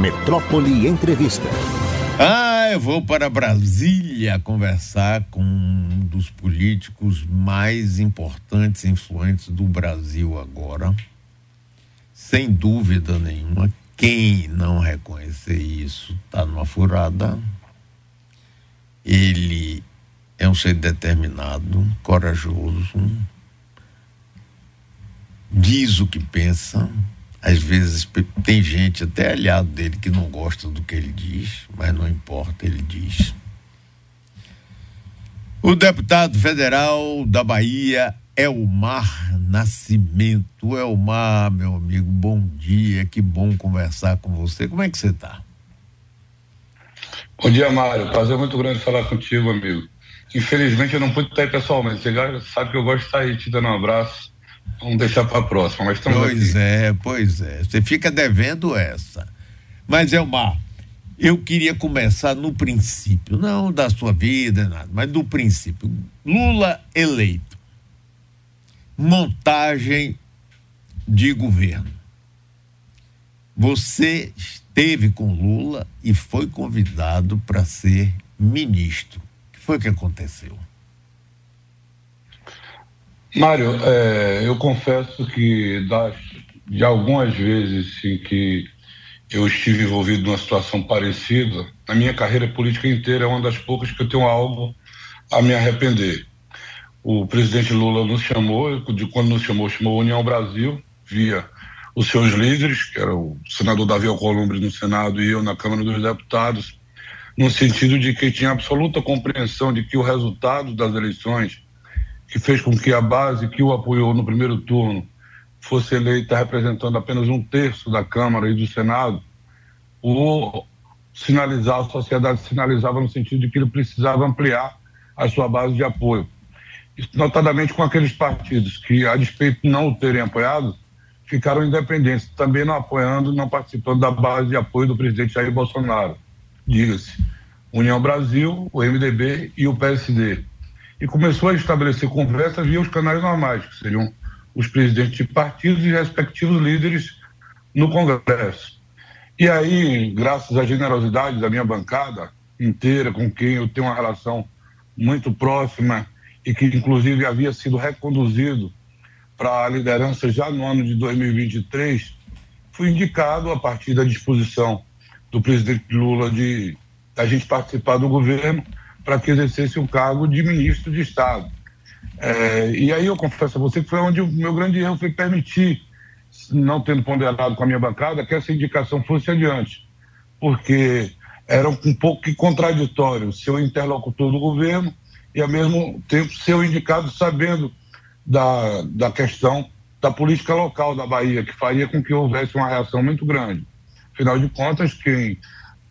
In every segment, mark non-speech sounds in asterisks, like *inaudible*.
Metrópole Entrevista. Ah, eu vou para Brasília conversar com um dos políticos mais importantes e influentes do Brasil agora. Sem dúvida nenhuma, quem não reconhecer isso está numa furada. Ele é um ser determinado, corajoso, diz o que pensa. Às vezes tem gente até aliado dele que não gosta do que ele diz, mas não importa, ele diz. O deputado federal da Bahia, Elmar Nascimento. Elmar, meu amigo, bom dia, que bom conversar com você. Como é que você está? Bom dia, Mário. Prazer muito grande falar contigo, amigo. Infelizmente eu não pude estar aí pessoalmente. Você sabe que eu gosto de estar aí te dando um abraço. Vamos deixar para a próxima, mas estamos Pois aqui. é, pois é. Você fica devendo essa. Mas, Elmar, eu queria começar no princípio, não da sua vida, nada, mas do princípio. Lula eleito. Montagem de governo. Você esteve com Lula e foi convidado para ser ministro foi que aconteceu? Mário, é, eu confesso que das, de algumas vezes em que eu estive envolvido numa situação parecida, na minha carreira política inteira é uma das poucas que eu tenho algo a me arrepender. O presidente Lula nos chamou, quando nos chamou, chamou a União Brasil, via os seus líderes, que era o senador Davi Alcolumbre no Senado e eu na Câmara dos Deputados, no sentido de que tinha absoluta compreensão de que o resultado das eleições, que fez com que a base que o apoiou no primeiro turno fosse eleita representando apenas um terço da Câmara e do Senado, o sinalizar, a sociedade sinalizava no sentido de que ele precisava ampliar a sua base de apoio. Notadamente com aqueles partidos que, a despeito de não o terem apoiado, ficaram independentes, também não apoiando, não participando da base de apoio do presidente Jair Bolsonaro diga-se, União Brasil, o MDB e o PSD. E começou a estabelecer conversa via os canais normais, que seriam os presidentes de partidos e respectivos líderes no Congresso. E aí, graças à generosidade da minha bancada inteira, com quem eu tenho uma relação muito próxima e que inclusive havia sido reconduzido para a liderança já no ano de 2023, fui indicado a partir da disposição do presidente Lula de a gente participar do governo para que exercesse o cargo de ministro de Estado. É, e aí eu confesso a você que foi onde o meu grande erro foi permitir, não tendo ponderado com a minha bancada, que essa indicação fosse adiante, porque era um pouco que contraditório ser o interlocutor do governo e ao mesmo tempo ser o indicado sabendo da, da questão da política local da Bahia, que faria com que houvesse uma reação muito grande. Afinal de contas, quem,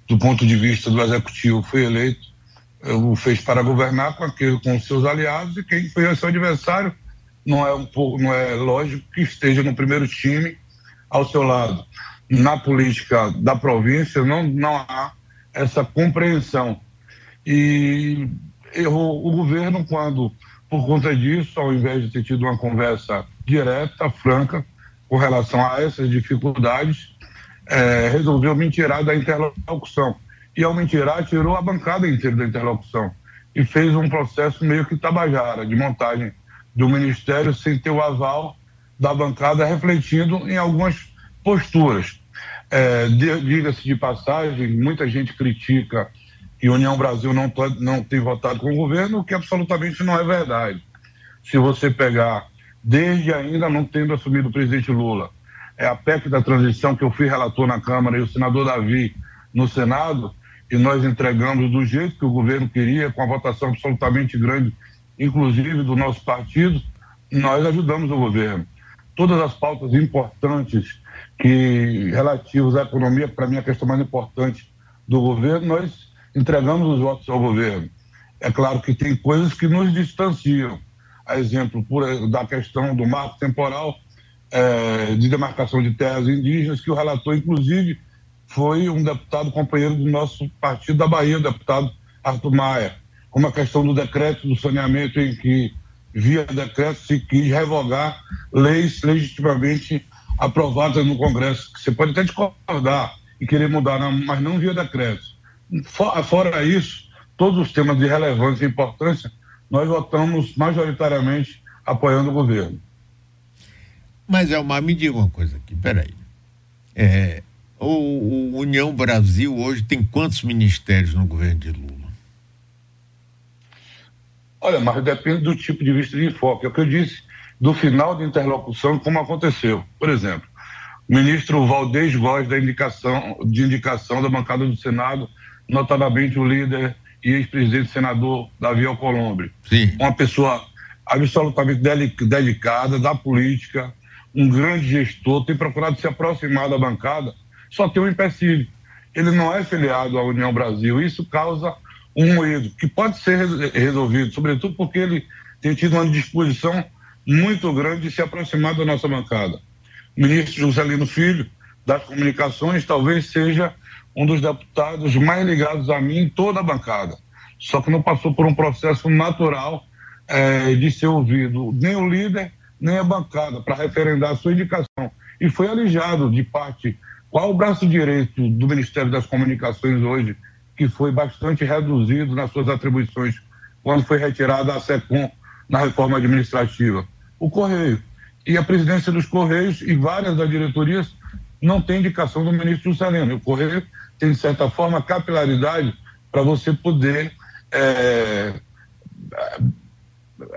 do ponto de vista do executivo, foi eleito, o fez para governar com aquele, com seus aliados, e quem foi seu adversário não é um não é lógico que esteja no primeiro time ao seu lado. Na política da província não, não há essa compreensão. E errou o governo quando, por conta disso, ao invés de ter tido uma conversa direta, franca, com relação a essas dificuldades, é, resolveu me tirar da interlocução. E ao me tirar, tirou a bancada inteira da interlocução. E fez um processo meio que tabajara, de montagem do ministério sem ter o aval da bancada, refletindo em algumas posturas. É, Diga-se de passagem, muita gente critica que União Brasil não, não tem votado com o governo, o que absolutamente não é verdade. Se você pegar, desde ainda não tendo assumido o presidente Lula, é a PEC da transição que eu fui relator na Câmara e o senador Davi no Senado, e nós entregamos do jeito que o governo queria, com a votação absolutamente grande, inclusive do nosso partido, nós ajudamos o governo. Todas as pautas importantes que relativas à economia, para mim a questão mais importante do governo, nós entregamos os votos ao governo. É claro que tem coisas que nos distanciam. A exemplo por, da questão do marco temporal, é, de demarcação de terras indígenas, que o relator, inclusive, foi um deputado companheiro do nosso partido da Bahia, o deputado Arthur Maia, como a questão do decreto do saneamento, em que, via decreto, se quis revogar leis legitimamente aprovadas no Congresso, você pode até discordar, e querer mudar, mas não via decreto. Fora isso, todos os temas de relevância e importância, nós votamos majoritariamente apoiando o governo. Mas, Elmar, me diga uma coisa aqui, peraí. É, o, o União Brasil hoje tem quantos ministérios no governo de Lula? Olha, mas depende do tipo de vista de enfoque. É o que eu disse do final de interlocução, como aconteceu. Por exemplo, o ministro Valdez Góes da indicação, de indicação da bancada do Senado, notadamente o líder e ex-presidente senador Davi Alcolumbre. Sim. Uma pessoa absolutamente dedicada da política, um grande gestor, tem procurado se aproximar da bancada, só tem um empecilho. Ele não é filiado à União Brasil. Isso causa um moído que pode ser resolvido, sobretudo porque ele tem tido uma disposição muito grande de se aproximar da nossa bancada. O ministro Juscelino Filho, das Comunicações, talvez seja um dos deputados mais ligados a mim em toda a bancada. Só que não passou por um processo natural é, de ser ouvido nem o líder, nem a bancada, para referendar a sua indicação. E foi alijado de parte. Qual o braço direito do Ministério das Comunicações hoje, que foi bastante reduzido nas suas atribuições quando foi retirada a SECOM na reforma administrativa? O Correio. E a presidência dos Correios e várias das diretorias não tem indicação do ministro Juscelino. O Correio tem, de certa forma, capilaridade para você poder é,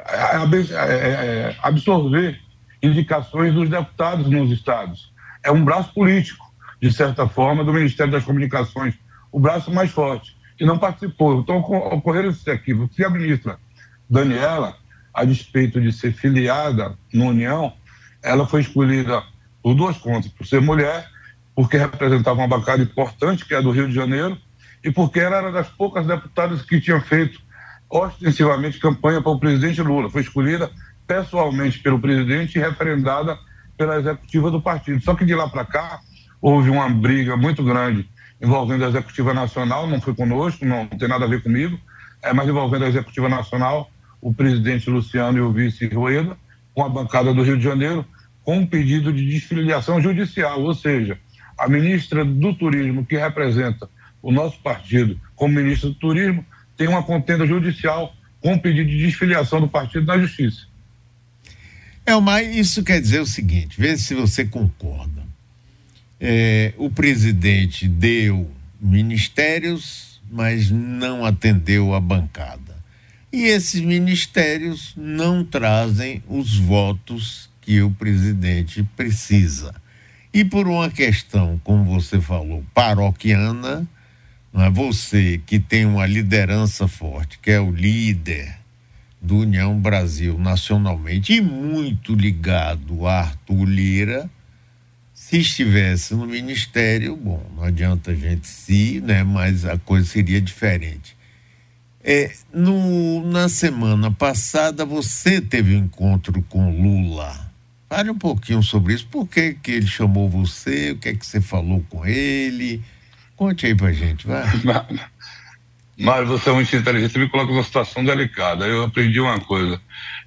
é, absorver indicações dos deputados nos estados. É um braço político, de certa forma, do Ministério das Comunicações, o braço mais forte, e não participou. Então, ocorreram esses equívocos. Se a ministra Daniela, a despeito de ser filiada na União, ela foi escolhida por duas contas, por ser mulher, porque representava uma bancada importante, que é do Rio de Janeiro, e porque ela era das poucas deputadas que tinham feito ostensivamente campanha para o presidente Lula. Foi escolhida pessoalmente pelo presidente e referendada pela executiva do partido. Só que de lá para cá houve uma briga muito grande envolvendo a executiva nacional, não foi conosco, não, tem nada a ver comigo, é, mas envolvendo a executiva nacional, o presidente Luciano e o vice Rueda, com a bancada do Rio de Janeiro, com um pedido de desfiliação judicial, ou seja, a ministra do Turismo, que representa o nosso partido como ministra do Turismo, tem uma contenda judicial com pedido de desfiliação do partido na justiça. Elmar, isso quer dizer o seguinte: vê se você concorda. É, o presidente deu ministérios, mas não atendeu a bancada. E esses ministérios não trazem os votos que o presidente precisa. E por uma questão, como você falou, paroquiana, não é você que tem uma liderança forte, que é o líder do União Brasil nacionalmente e muito ligado a Arthur Lira, se estivesse no ministério, bom, não adianta a gente se, né, mas a coisa seria diferente. É, no, na semana passada você teve um encontro com Lula. Fale um pouquinho sobre isso. Por que, que ele chamou você? O que é que você falou com ele? Conte aí pra gente, vai. *laughs* Mas você é muito inteligente, você me coloca numa situação delicada. Eu aprendi uma coisa.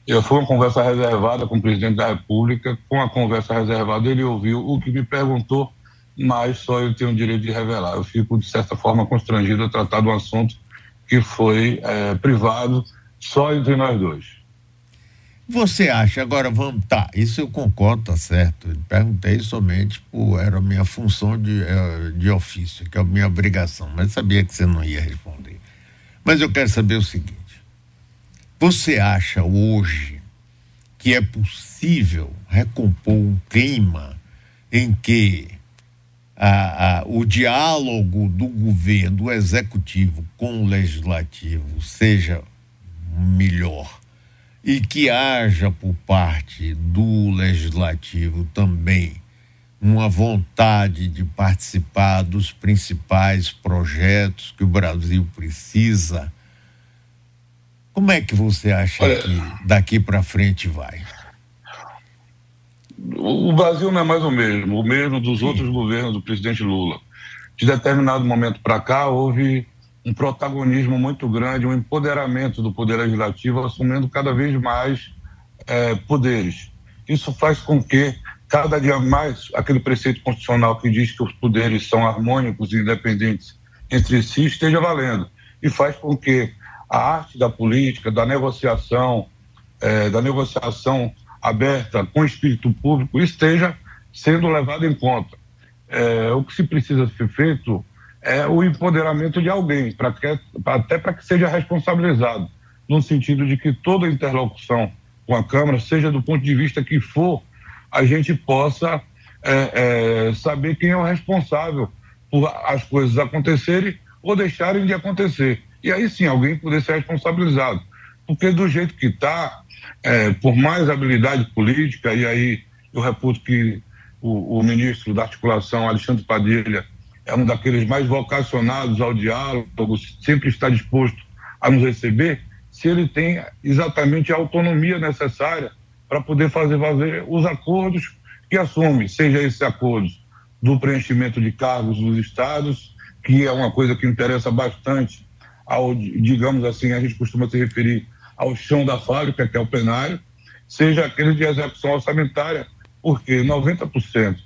Eu fui uma conversa reservada com o presidente da República, com a conversa reservada ele ouviu o que me perguntou, mas só eu tenho o direito de revelar. Eu fico, de certa forma, constrangido a tratar de um assunto que foi é, privado só entre nós dois. Você acha, agora vamos, tá, isso eu concordo, tá certo. Perguntei somente por, era a minha função de, eh, de ofício, que é a minha obrigação, mas sabia que você não ia responder. Mas eu quero saber o seguinte: você acha hoje que é possível recompor um clima em que a, a, o diálogo do governo, do executivo com o legislativo seja melhor e que haja por parte do legislativo também uma vontade de participar dos principais projetos que o Brasil precisa. Como é que você acha Olha, que daqui para frente vai? o Brasil não é mais o mesmo, o mesmo dos Sim. outros governos do presidente Lula. De determinado momento para cá, houve um protagonismo muito grande, um empoderamento do poder legislativo, assumindo cada vez mais é, poderes. Isso faz com que cada dia mais aquele preceito constitucional que diz que os poderes são harmônicos e independentes entre si esteja valendo e faz com que a arte da política, da negociação, é, da negociação aberta com o espírito público esteja sendo levado em conta. É, o que se precisa ser feito é o empoderamento de alguém, pra que, até para que seja responsabilizado, no sentido de que toda interlocução com a Câmara, seja do ponto de vista que for, a gente possa é, saber quem é o responsável por as coisas acontecerem ou deixarem de acontecer. E aí sim, alguém poder ser responsabilizado. Porque do jeito que está, é, por mais habilidade política, e aí eu reputo que o, o ministro da articulação, Alexandre Padilha, é um daqueles mais vocacionados ao diálogo, sempre está disposto a nos receber, se ele tem exatamente a autonomia necessária para poder fazer valer os acordos que assume, seja esse acordo do preenchimento de cargos dos estados, que é uma coisa que interessa bastante ao, digamos assim, a gente costuma se referir ao chão da fábrica, que é o plenário, seja aquele de execução orçamentária, porque 90%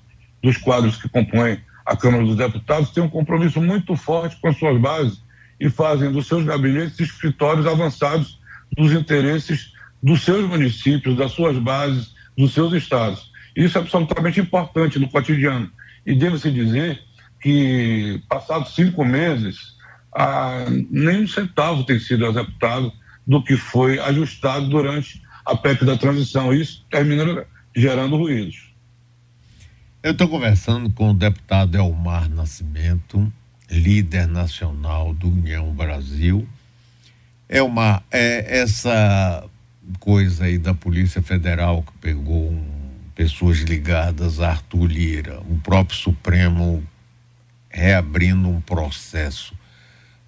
dos quadros que compõem a Câmara dos Deputados têm um compromisso muito forte com as suas bases e fazem dos seus gabinetes escritórios avançados dos interesses dos seus municípios, das suas bases, dos seus estados. Isso é absolutamente importante no cotidiano. E devo-se dizer que, passados cinco meses, ah, nem um centavo tem sido executado do que foi ajustado durante a PEC da transição. Isso termina gerando ruídos. Eu estou conversando com o deputado Elmar Nascimento, líder nacional do União Brasil. Uma é, essa coisa aí da Polícia Federal que pegou um, pessoas ligadas a Arthur Lira, o próprio Supremo reabrindo um processo.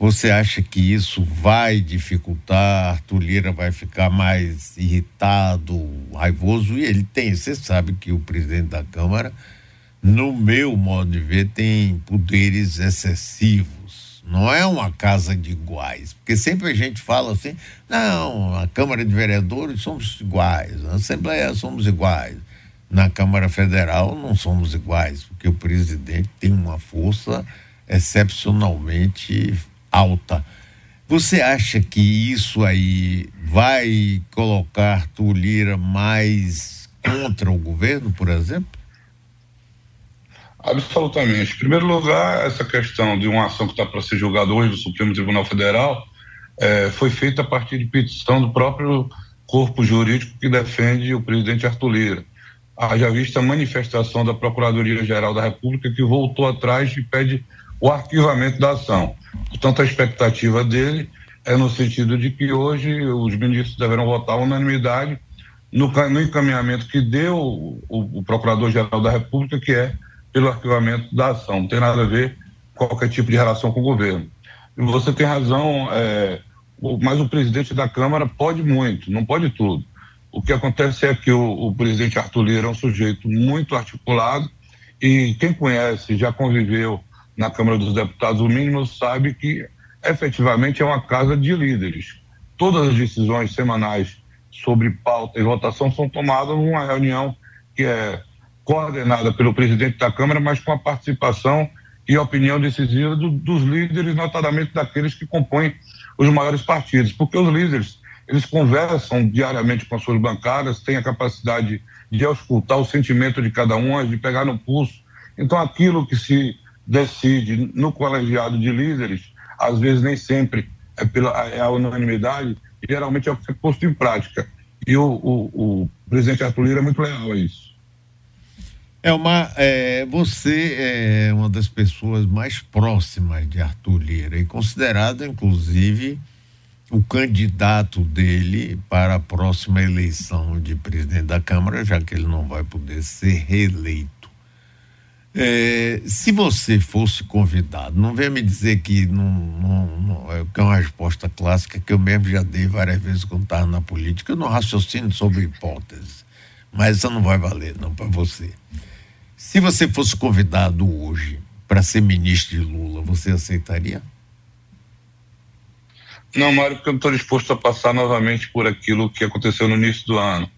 Você acha que isso vai dificultar? Arthur Lira vai ficar mais irritado, raivoso? E ele tem, você sabe que o presidente da Câmara no meu modo de ver, tem poderes excessivos. Não é uma casa de iguais. Porque sempre a gente fala assim: não, a Câmara de Vereadores somos iguais, na Assembleia somos iguais. Na Câmara Federal não somos iguais, porque o presidente tem uma força excepcionalmente alta. Você acha que isso aí vai colocar Arthur Lira mais contra o governo, por exemplo? Absolutamente. Em primeiro lugar, essa questão de uma ação que está para ser julgada hoje no Supremo Tribunal Federal é, foi feita a partir de petição do próprio corpo jurídico que defende o presidente Arthur Lira. Haja vista a manifestação da Procuradoria-Geral da República que voltou atrás e pede o arquivamento da ação. Portanto, a expectativa dele é no sentido de que hoje os ministros deverão votar unanimidade no, no encaminhamento que deu o, o Procurador-Geral da República, que é pelo arquivamento da ação. Não tem nada a ver com qualquer tipo de relação com o governo. E você tem razão, é, mas o presidente da Câmara pode muito, não pode tudo. O que acontece é que o, o presidente Arthur Lira é um sujeito muito articulado e quem conhece, já conviveu na Câmara dos Deputados, o mínimo sabe que efetivamente é uma casa de líderes. Todas as decisões semanais sobre pauta e votação são tomadas numa reunião que é coordenada pelo presidente da Câmara, mas com a participação e opinião decisiva do, dos líderes, notadamente daqueles que compõem os maiores partidos, porque os líderes eles conversam diariamente com as suas bancadas, têm a capacidade de auscultar o sentimento de cada um, de pegar no pulso. Então, aquilo que se decide no colegiado de líderes, às vezes nem sempre é, pela, é a unanimidade, geralmente é o que é posto em prática. E o, o, o presidente Arthur Lira é muito leal a isso. Elmar, é, você é uma das pessoas mais próximas de Arthur Lira e considerado, inclusive, o candidato dele para a próxima eleição de presidente da Câmara, já que ele não vai poder ser reeleito. É, se você fosse convidado, não venha me dizer que não, não, não, é, é uma resposta clássica que eu mesmo já dei várias vezes quando estava na política, eu não raciocino sobre hipóteses, mas isso não vai valer não para você. Se você fosse convidado hoje para ser ministro de Lula, você aceitaria? Não, Mário, porque eu não estou disposto a passar novamente por aquilo que aconteceu no início do ano.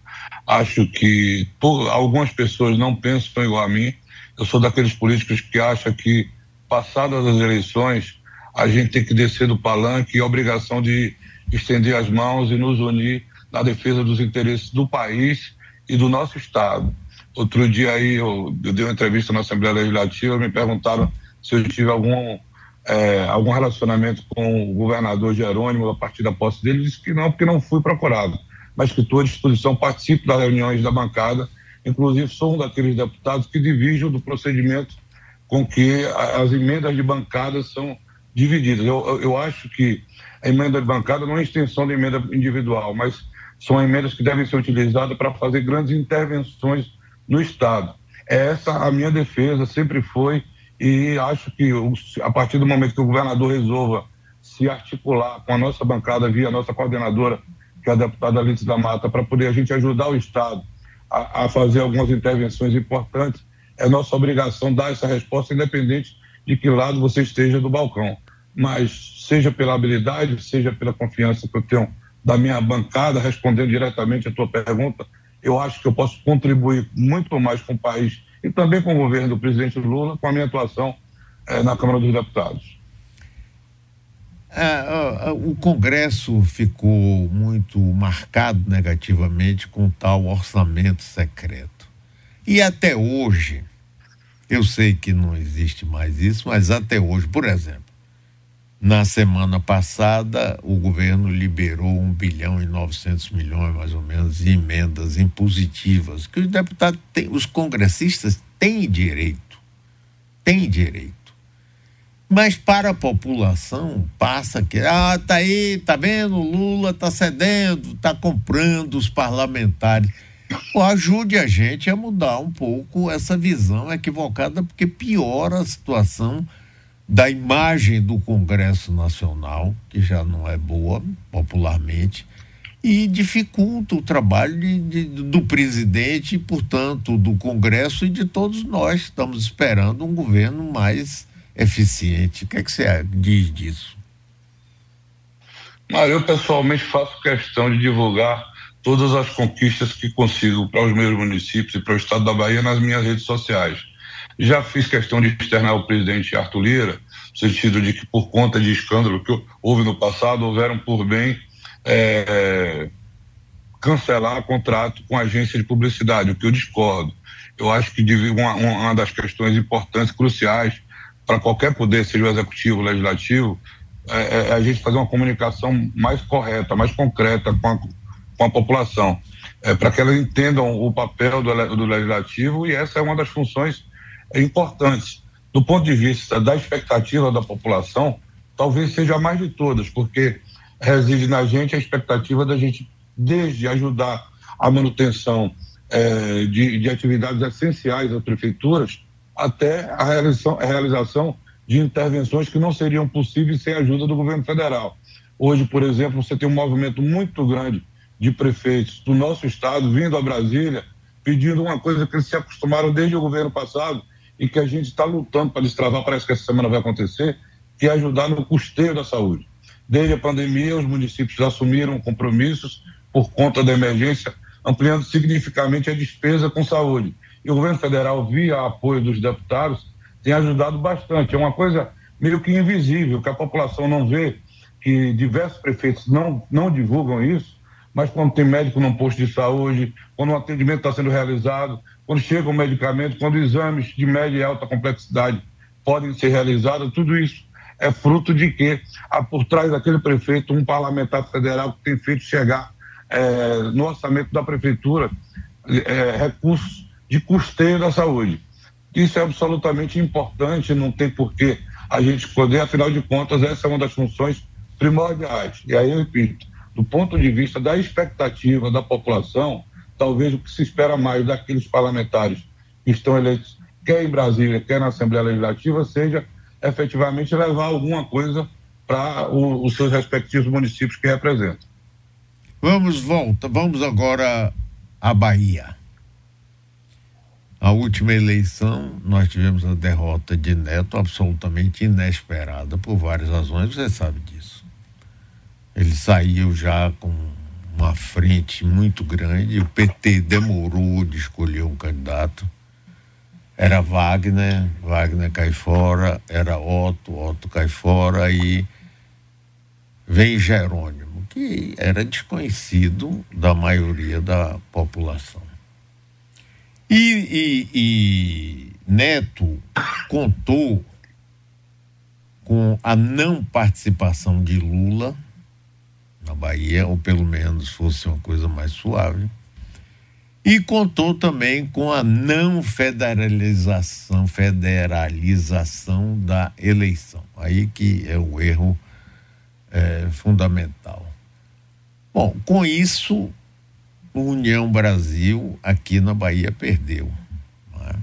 Acho que por, algumas pessoas não pensam igual a mim. Eu sou daqueles políticos que acham que, passadas as eleições, a gente tem que descer do palanque e a obrigação de estender as mãos e nos unir na defesa dos interesses do país e do nosso Estado. Outro dia aí eu, eu dei uma entrevista na Assembleia Legislativa, me perguntaram se eu tive algum, é, algum relacionamento com o governador Jerônimo a partir da posse dele. Ele disse que não, porque não fui procurado, mas que estou à disposição, participo das reuniões da bancada, inclusive sou um daqueles deputados que dividem do procedimento com que as emendas de bancada são divididas. Eu, eu acho que a emenda de bancada não é extensão da emenda individual, mas são emendas que devem ser utilizadas para fazer grandes intervenções no Estado. É essa a minha defesa, sempre foi, e acho que a partir do momento que o governador resolva se articular com a nossa bancada via a nossa coordenadora, que é a deputada Alice da Mata, para poder a gente ajudar o Estado a, a, fazer algumas intervenções importantes, é nossa obrigação dar essa resposta, independente de que lado você esteja do balcão. Mas seja pela habilidade, seja pela confiança que eu tenho da minha bancada, respondendo diretamente a tua pergunta, eu acho que eu posso contribuir muito mais com o país e também com o governo do presidente Lula com a minha atuação eh, na Câmara dos Deputados. É, o Congresso ficou muito marcado negativamente com tal orçamento secreto. E até hoje, eu sei que não existe mais isso, mas até hoje, por exemplo, na semana passada, o governo liberou um bilhão e 900 milhões, mais ou menos, de emendas impositivas, que os deputados têm, os congressistas têm direito. Têm direito. Mas para a população passa que, ah, tá aí, tá vendo, Lula tá cedendo, tá comprando os parlamentares. Pô, ajude a gente a mudar um pouco essa visão equivocada, porque piora a situação da imagem do Congresso Nacional, que já não é boa popularmente, e dificulta o trabalho de, de, do presidente, portanto, do Congresso e de todos nós. Estamos esperando um governo mais eficiente. O que, é que você diz disso? Mário, eu pessoalmente faço questão de divulgar todas as conquistas que consigo para os meus municípios e para o estado da Bahia nas minhas redes sociais já fiz questão de externar o presidente Arthur Lira, no sentido de que, por conta de escândalo que houve no passado, houveram por bem é, cancelar contrato com agência de publicidade, o que eu discordo. Eu acho que uma, uma das questões importantes, cruciais, para qualquer poder, seja o executivo, o legislativo, é, é, a gente fazer uma comunicação mais correta, mais concreta com a, com a população, é, para que elas entendam o papel do, do legislativo e essa é uma das funções é importante. Do ponto de vista da expectativa da população, talvez seja a mais de todas, porque reside na gente a expectativa da gente, desde ajudar a manutenção é, de, de, atividades essenciais das prefeituras, até a realização, de intervenções que não seriam possíveis sem a ajuda do governo federal. Hoje, por exemplo, você tem um movimento muito grande de prefeitos do nosso estado vindo a Brasília pedindo uma coisa que eles se acostumaram desde o governo passado, e que a gente está lutando para destravar, parece que essa semana vai acontecer, que é ajudar no custeio da saúde. Desde a pandemia, os municípios assumiram compromissos por conta da emergência, ampliando significativamente a despesa com saúde. E o governo federal, via apoio dos deputados, tem ajudado bastante. É uma coisa meio que invisível, que a população não vê, que diversos prefeitos não, não divulgam isso, mas quando tem médico num posto de saúde, quando o atendimento está sendo realizado, quando chega o medicamento, quando exames de média e alta complexidade podem ser realizados, tudo isso é fruto de que há por trás daquele prefeito um parlamentar federal que tem feito chegar é, no orçamento da prefeitura é, recursos de custeio da saúde. Isso é absolutamente importante, não tem porquê a gente poder, afinal de contas, essa é uma das funções primordiais. E aí eu repito, do ponto de vista da expectativa da população, talvez o que se espera mais daqueles parlamentares que estão eleitos, quer em Brasília, quer na Assembleia Legislativa, seja efetivamente levar alguma coisa para os seus respectivos municípios que representam. Vamos volta, vamos agora à Bahia. A última eleição, nós tivemos a derrota de Neto absolutamente inesperada por várias razões, você sabe disso. Ele saiu já com uma frente muito grande. O PT demorou de escolher um candidato. Era Wagner, Wagner cai fora, era Otto, Otto cai fora e vem Jerônimo, que era desconhecido da maioria da população. E, e, e Neto contou com a não participação de Lula na Bahia, ou pelo menos fosse uma coisa mais suave, e contou também com a não federalização, federalização da eleição. Aí que é o erro é, fundamental. Bom, com isso, o União Brasil aqui na Bahia perdeu. É?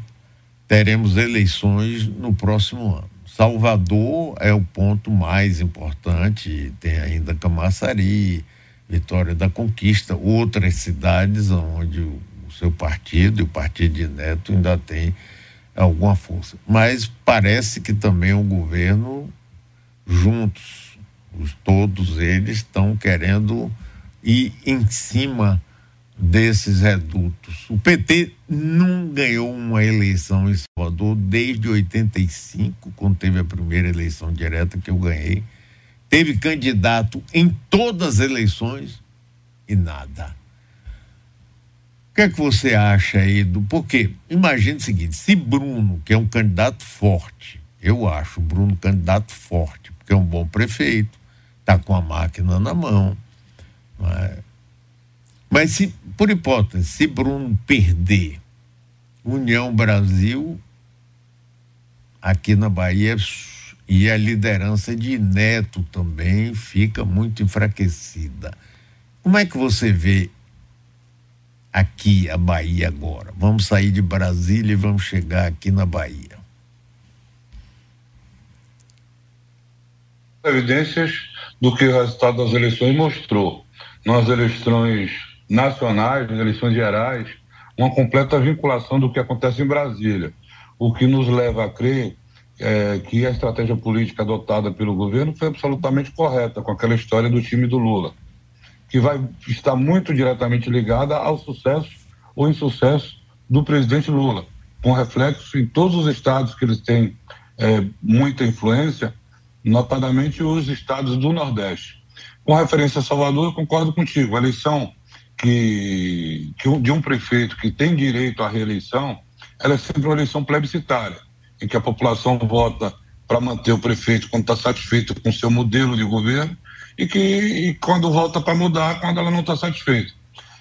Teremos eleições no próximo ano. Salvador é o ponto mais importante, tem ainda Camaçari, Vitória da Conquista, outras cidades onde o, seu partido e o partido de Neto ainda tem alguma força. Mas parece que também o governo, juntos, os, todos eles estão querendo ir em cima desses redutos. O PT não ganhou uma eleição em Salvador desde 85, quando teve a primeira eleição direta que eu ganhei. Teve candidato em todas as eleições e nada. O que é que você acha aí do. Porque, imagine o seguinte: se Bruno, que é um candidato forte, eu acho Bruno candidato forte, porque é um bom prefeito, está com a máquina na mão. Mas, mas se por hipótese, se Bruno perder União Brasil, aqui na Bahia, e a liderança de Neto também fica muito enfraquecida. Como é que você vê aqui a Bahia agora? Vamos sair de Brasília e vamos chegar aqui na Bahia. Evidências do que o resultado das eleições mostrou. Nas eleições nacionais, nas eleições gerais, uma completa vinculação do que acontece em Brasília, o que nos leva a crer é, que a estratégia política adotada pelo governo foi absolutamente correta com aquela história do time do Lula, que vai estar muito diretamente ligada ao sucesso ou insucesso do presidente Lula, com reflexo em todos os estados que eles têm é, muita influência, notadamente os estados do Nordeste. Com referência a Salvador, eu concordo contigo. A eleição que, que de um prefeito que tem direito à reeleição, ela é sempre uma eleição plebiscitária, em que a população vota para manter o prefeito quando está satisfeito com seu modelo de governo e que e quando volta para mudar quando ela não está satisfeita.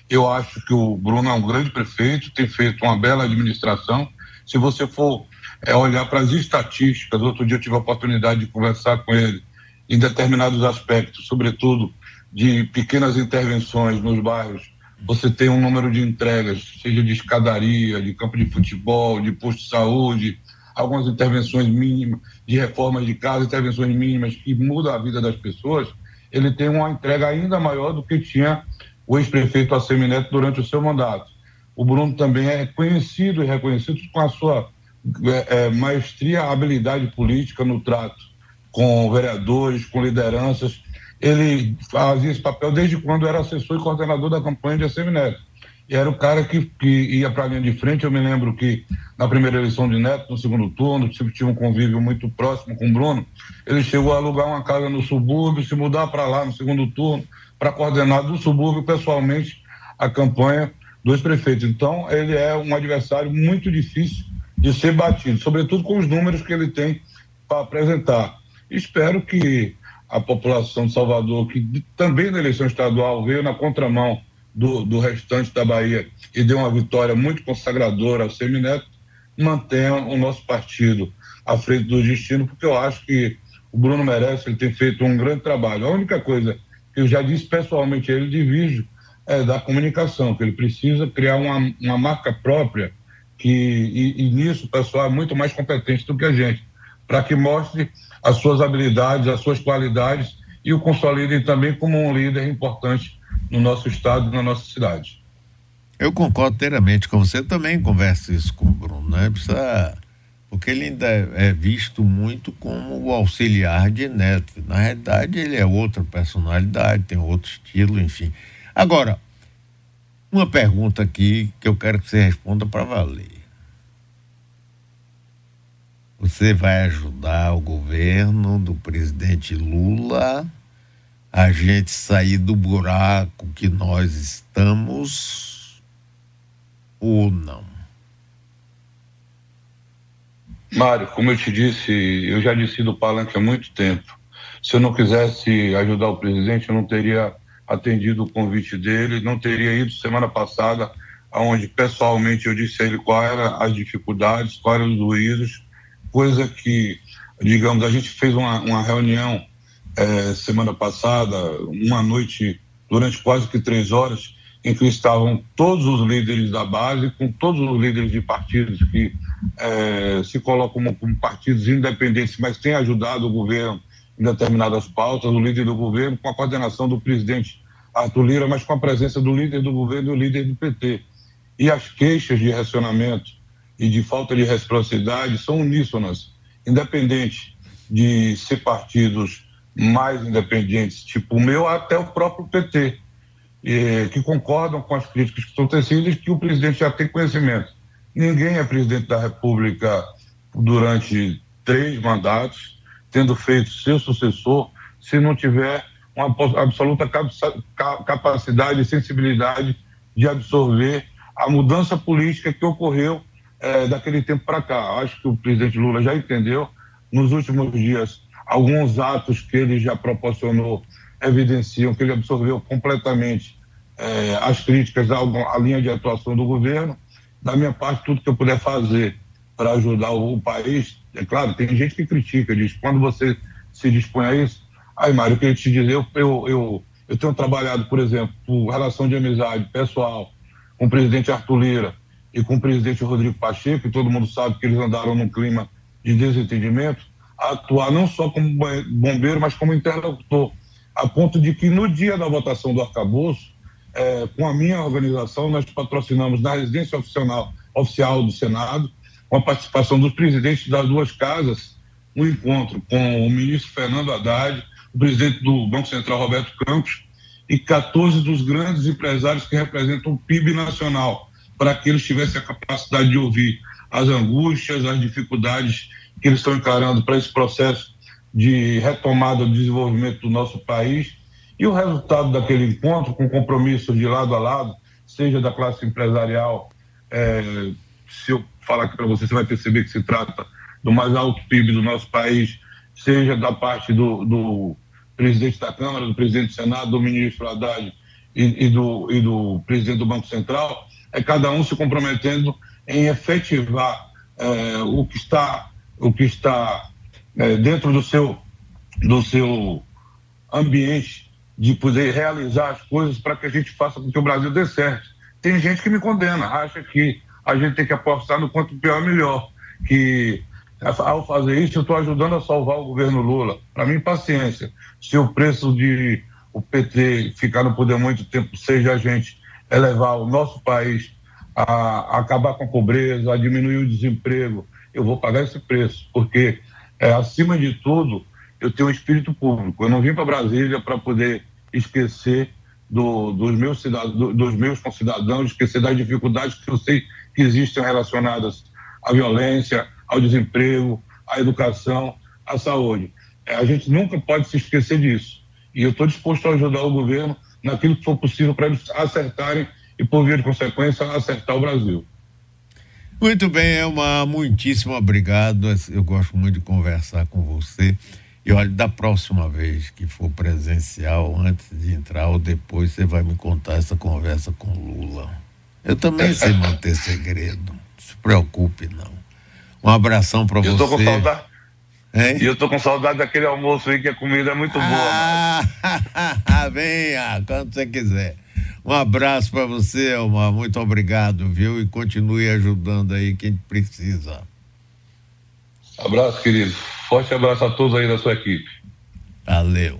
Eu acho que o Bruno é um grande prefeito, tem feito uma bela administração. Se você for é, olhar para as estatísticas, outro dia eu tive a oportunidade de conversar com ele em determinados aspectos, sobretudo de pequenas intervenções nos bairros, você tem um número de entregas, seja de escadaria, de campo de futebol, de posto de saúde, algumas intervenções mínimas, de reformas de casa, intervenções mínimas que mudam a vida das pessoas, ele tem uma entrega ainda maior do que tinha o ex-prefeito Assemineto durante o seu mandato. O Bruno também é conhecido e reconhecido com a sua é, é, maestria, habilidade política no trato com vereadores, com lideranças ele fazia esse papel desde quando era assessor e coordenador da campanha de ACM Neto. E era o cara que, que ia para a linha de frente. Eu me lembro que na primeira eleição de Neto, no segundo turno, sempre tinha um convívio muito próximo com o Bruno. Ele chegou a alugar uma casa no subúrbio, se mudar para lá no segundo turno, para coordenar do subúrbio pessoalmente a campanha dos prefeitos. Então, ele é um adversário muito difícil de ser batido, sobretudo com os números que ele tem para apresentar. Espero que a população de Salvador, que também na eleição estadual veio na contramão do, do restante da Bahia e deu uma vitória muito consagradora ao Semineto, mantenha o nosso partido à frente do destino, porque eu acho que o Bruno merece, ele tem feito um grande trabalho. A única coisa que eu já disse pessoalmente a ele, diviso, é da comunicação, que ele precisa criar uma, uma marca própria, que, e, e nisso o pessoal é muito mais competente do que a gente, para que mostre as suas habilidades, as suas qualidades e o consolidem também como um líder importante no nosso estado e na nossa cidade. Eu concordo inteiramente com você, também converso isso com o Bruno, né? Precisa, porque ele ainda é visto muito como o auxiliar de Neto. Na realidade, ele é outra personalidade, tem outro estilo, enfim. Agora, uma pergunta aqui que eu quero que você responda para valer. Você vai ajudar o governo do presidente Lula a gente sair do buraco que nós estamos ou não? Mário, como eu te disse, eu já disse do palanque há muito tempo. Se eu não quisesse ajudar o presidente, eu não teria atendido o convite dele, não teria ido semana passada, aonde pessoalmente eu disse a ele quais eram as dificuldades, quais eram os ruídos, coisa que, digamos, a gente fez uma, uma reunião é, semana passada, uma noite, durante quase que três horas, em que estavam todos os líderes da base, com todos os líderes de partidos que é, se colocam como, como, partidos independentes, mas têm ajudado o governo em determinadas pautas, o líder do governo, com a coordenação do presidente Arthur Lira, mas com a presença do líder do governo e do líder do PT. E as queixas de racionamento e de falta de reciprocidade são uníssonas, independente de ser partidos mais independentes, tipo o meu, até o próprio PT, que concordam com as críticas que estão tecidas que o presidente já tem conhecimento. Ninguém é presidente da República durante três mandatos, tendo feito seu sucessor, se não tiver uma absoluta capacidade e sensibilidade de absorver a mudança política que ocorreu é, daquele tempo para cá. Acho que o presidente Lula já entendeu. Nos últimos dias, alguns atos que ele já proporcionou evidenciam que ele absorveu completamente é, as críticas à, linha de atuação do governo. Da minha parte, tudo que eu puder fazer para ajudar o, o país, é claro, tem gente que critica, diz, quando você se dispõe a isso, aí, Mário, eu queria te dizer, eu, eu, eu, eu tenho trabalhado, por exemplo, por relação de amizade pessoal com o presidente Arthur Lira, e com o presidente Rodrigo Pacheco, e todo mundo sabe que eles andaram num clima de desentendimento, a atuar não só como bombeiro, mas como interlocutor, a ponto de que no dia da votação do arcabouço, é, com a minha organização, nós patrocinamos na residência oficial, oficial do Senado, com a participação dos presidentes das duas casas, um encontro com o ministro Fernando Haddad, o presidente do Banco Central, Roberto Campos, e 14 dos grandes empresários que representam o PIB nacional para que eles tivessem a capacidade de ouvir as angústias, as dificuldades que eles estão encarando para esse processo de retomada do desenvolvimento do nosso país. E o resultado daquele encontro, com compromissos de lado a lado, seja da classe empresarial, é, se eu falar aqui para você, você vai perceber que se trata do mais alto PIB do nosso país, seja da parte do, do presidente da Câmara, do presidente do Senado, do ministro Haddad e, e, do, e do presidente do Banco Central, é cada um se comprometendo em efetivar é, o que está, o que está é, dentro do seu, do seu ambiente de poder realizar as coisas para que a gente faça com que o Brasil dê certo. Tem gente que me condena, acha que a gente tem que apostar no quanto pior melhor, que ao fazer isso eu estou ajudando a salvar o governo Lula. Para mim, paciência. Se o preço de o PT ficar no poder muito tempo seja a gente é levar o nosso país a, acabar com a pobreza, a diminuir o desemprego. Eu vou pagar esse preço, porque, é, acima de tudo, eu tenho um espírito público. Eu não vim para Brasília para poder esquecer do, dos, meus dos meus concidadãos, esquecer das dificuldades que eu sei que existem relacionadas à violência, ao desemprego, à educação, à saúde. É, a gente nunca pode se esquecer disso. E eu estou disposto a ajudar o governo naquilo que for possível para eles acertarem e, por via de consequência, acertar o Brasil. Muito bem, Elma, muitíssimo obrigado. Eu gosto muito de conversar com você. E olha, da próxima vez que for presencial, antes de entrar ou depois, você vai me contar essa conversa com Lula. Eu também sei *laughs* manter segredo. Não se preocupe, não. Um abração para você. Eu tô com saudade. E eu tô com saudade daquele almoço aí que a comida é muito boa. Ah, *laughs* venha, quando você quiser. Um abraço para você, Elmar. Muito obrigado, viu? E continue ajudando aí quem precisa. Abraço, querido. Forte abraço a todos aí da sua equipe. Valeu.